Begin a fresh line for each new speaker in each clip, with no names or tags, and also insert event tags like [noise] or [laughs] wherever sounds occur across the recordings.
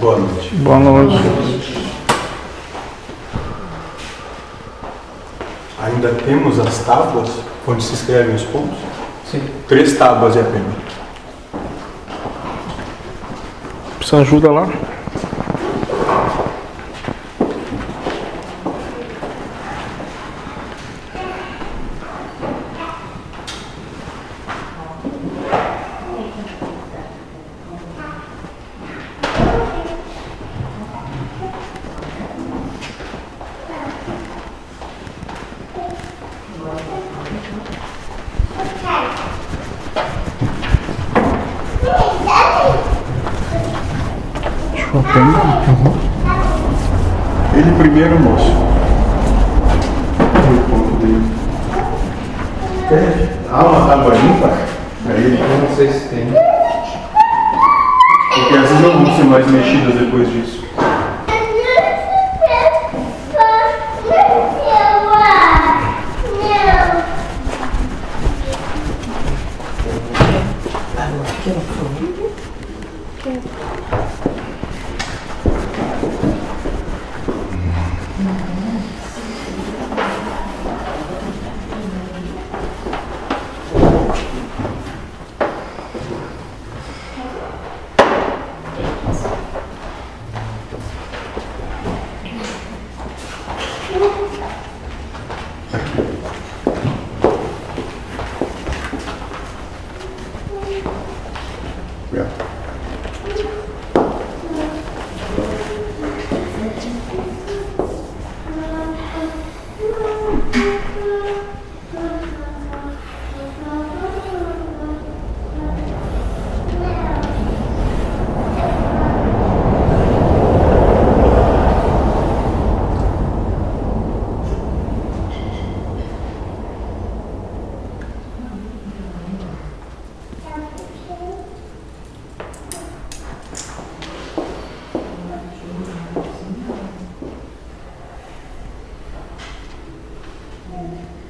Boa noite.
Boa noite.
Ainda temos as tábuas onde se escrevem os pontos?
Sim.
Três tábuas e apenas.
Precisa ajuda lá?
Ele primeiro, moço. O ponto dele. Quer? Ah, uma tábua limpa? Ele.
Eu não sei se tem.
Porque vezes não vão ser mais mexidas depois disso. Yeah. Aqui.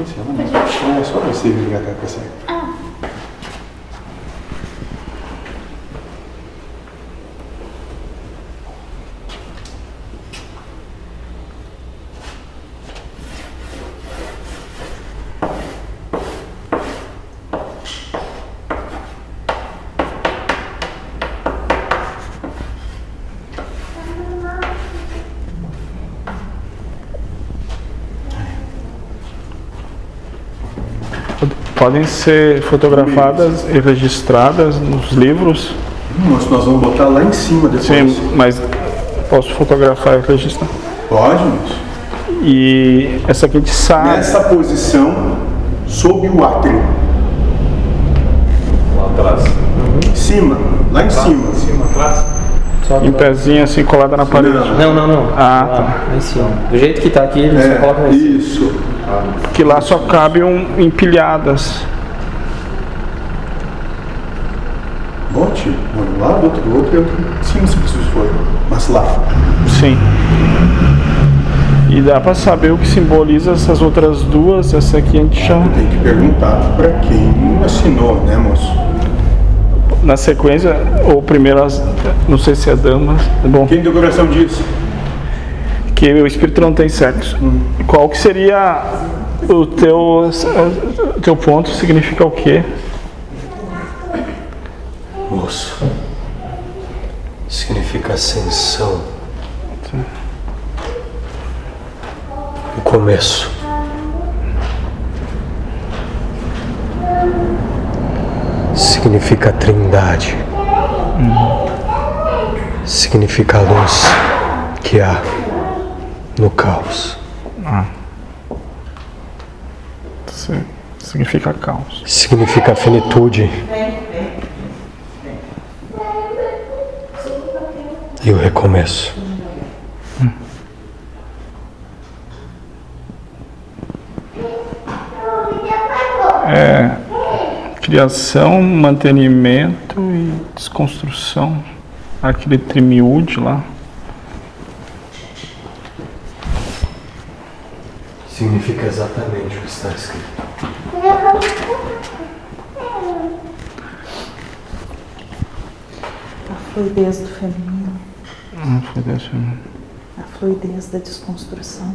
Não é? É só você ligar a PC.
Podem ser fotografadas e registradas nos livros.
Nós, nós vamos botar lá em cima depois.
Sim, mas posso fotografar e registrar.
Pode, moço.
E essa aqui de sabe.
Nessa posição, sob o átrio.
Lá atrás.
Em cima, lá em cima.
Em cima, atrás.
Em pezinho assim colada na parede.
Não, não, não.
Ah, tá.
lá em cima. Do jeito que tá aqui, ele só coloca lá
É,
em cima.
isso.
Que lá só cabe um empilhadas.
Bote um do lado, outro do outro e cima, se preciso for. Mas lá.
Sim. E dá pra saber o que simboliza essas outras duas. Essa aqui a gente já.
Tem que perguntar pra quem assinou, né, moço?
Na sequência, ou primeiro as. Não sei se é damas. Bom,
Quem do coração diz?
que o espírito não tem sexo. Qual que seria o teu, teu ponto? Significa o quê?
Moço. Significa ascensão. O começo. Significa trindade. Significa a luz que há no caos.
significa caos.
Significa finitude. E o recomeço.
É, criação, mantenimento e desconstrução. Aquele trimiúde lá.
Significa exatamente o que está escrito.
A fluidez do feminino,
Hum, foi dessa-
a fluidez da desconstrução.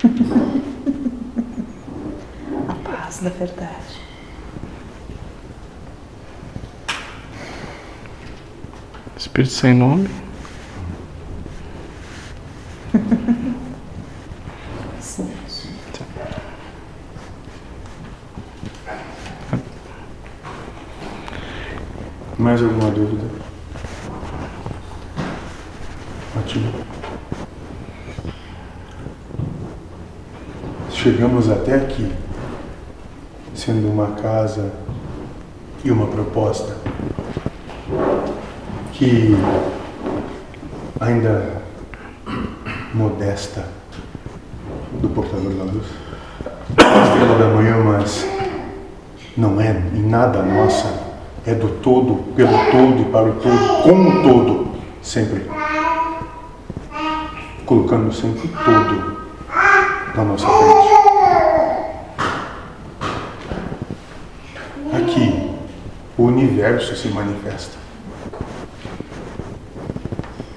[laughs] A paz da verdade.
Espírito sem nome.
Sim.
Mais alguma dúvida? Ótimo. Chegamos até aqui, sendo uma casa e uma proposta que ainda modesta do portador da luz, estrela da manhã, mas não é em nada nossa, é do todo, pelo todo e para o todo, com o todo, sempre. Colocando sempre o todo na nossa frente. Aqui, o universo se manifesta.